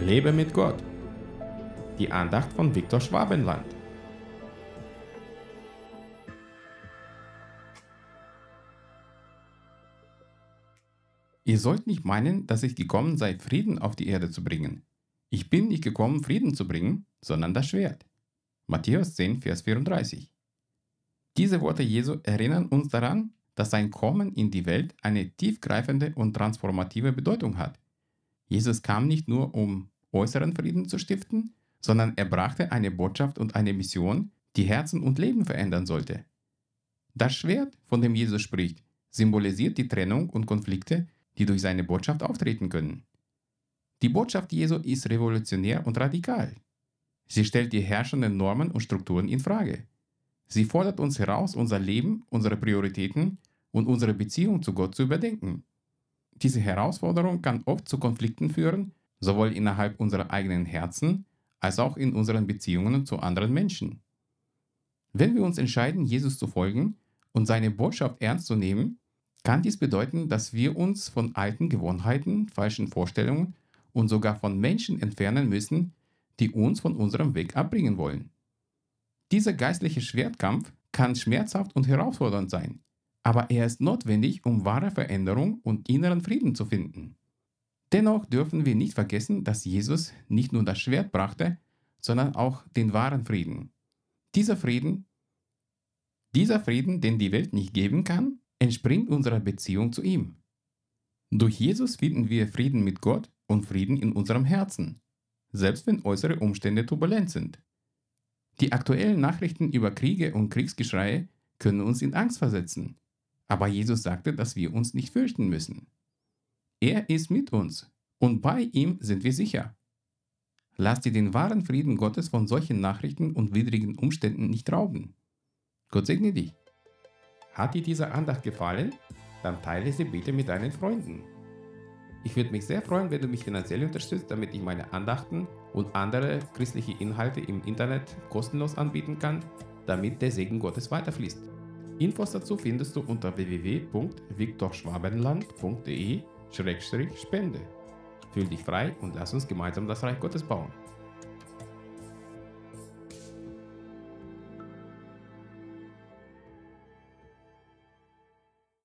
Lebe mit Gott. Die Andacht von Viktor Schwabenland. Ihr sollt nicht meinen, dass ich gekommen sei, Frieden auf die Erde zu bringen. Ich bin nicht gekommen, Frieden zu bringen, sondern das Schwert. Matthäus 10, Vers 34. Diese Worte Jesu erinnern uns daran, dass sein Kommen in die Welt eine tiefgreifende und transformative Bedeutung hat. Jesus kam nicht nur, um äußeren Frieden zu stiften, sondern er brachte eine Botschaft und eine Mission, die Herzen und Leben verändern sollte. Das Schwert, von dem Jesus spricht, symbolisiert die Trennung und Konflikte, die durch seine Botschaft auftreten können. Die Botschaft Jesu ist revolutionär und radikal. Sie stellt die herrschenden Normen und Strukturen in Frage. Sie fordert uns heraus, unser Leben, unsere Prioritäten und unsere Beziehung zu Gott zu überdenken. Diese Herausforderung kann oft zu Konflikten führen, sowohl innerhalb unserer eigenen Herzen als auch in unseren Beziehungen zu anderen Menschen. Wenn wir uns entscheiden, Jesus zu folgen und seine Botschaft ernst zu nehmen, kann dies bedeuten, dass wir uns von alten Gewohnheiten, falschen Vorstellungen und sogar von Menschen entfernen müssen, die uns von unserem Weg abbringen wollen. Dieser geistliche Schwertkampf kann schmerzhaft und herausfordernd sein, aber er ist notwendig, um wahre Veränderung und inneren Frieden zu finden. Dennoch dürfen wir nicht vergessen, dass Jesus nicht nur das Schwert brachte, sondern auch den wahren Frieden. Dieser Frieden, dieser Frieden, den die Welt nicht geben kann, entspringt unserer Beziehung zu ihm. Durch Jesus finden wir Frieden mit Gott und Frieden in unserem Herzen, selbst wenn äußere Umstände turbulent sind. Die aktuellen Nachrichten über Kriege und Kriegsgeschreie können uns in Angst versetzen. Aber Jesus sagte, dass wir uns nicht fürchten müssen. Er ist mit uns und bei ihm sind wir sicher. Lass dir den wahren Frieden Gottes von solchen Nachrichten und widrigen Umständen nicht rauben. Gott segne dich. Hat dir diese Andacht gefallen? Dann teile sie bitte mit deinen Freunden. Ich würde mich sehr freuen, wenn du mich finanziell unterstützt, damit ich meine Andachten und andere christliche Inhalte im Internet kostenlos anbieten kann, damit der Segen Gottes weiterfließt. Infos dazu findest du unter www.viktorschwabenland.de-spende. Fühl dich frei und lass uns gemeinsam das Reich Gottes bauen.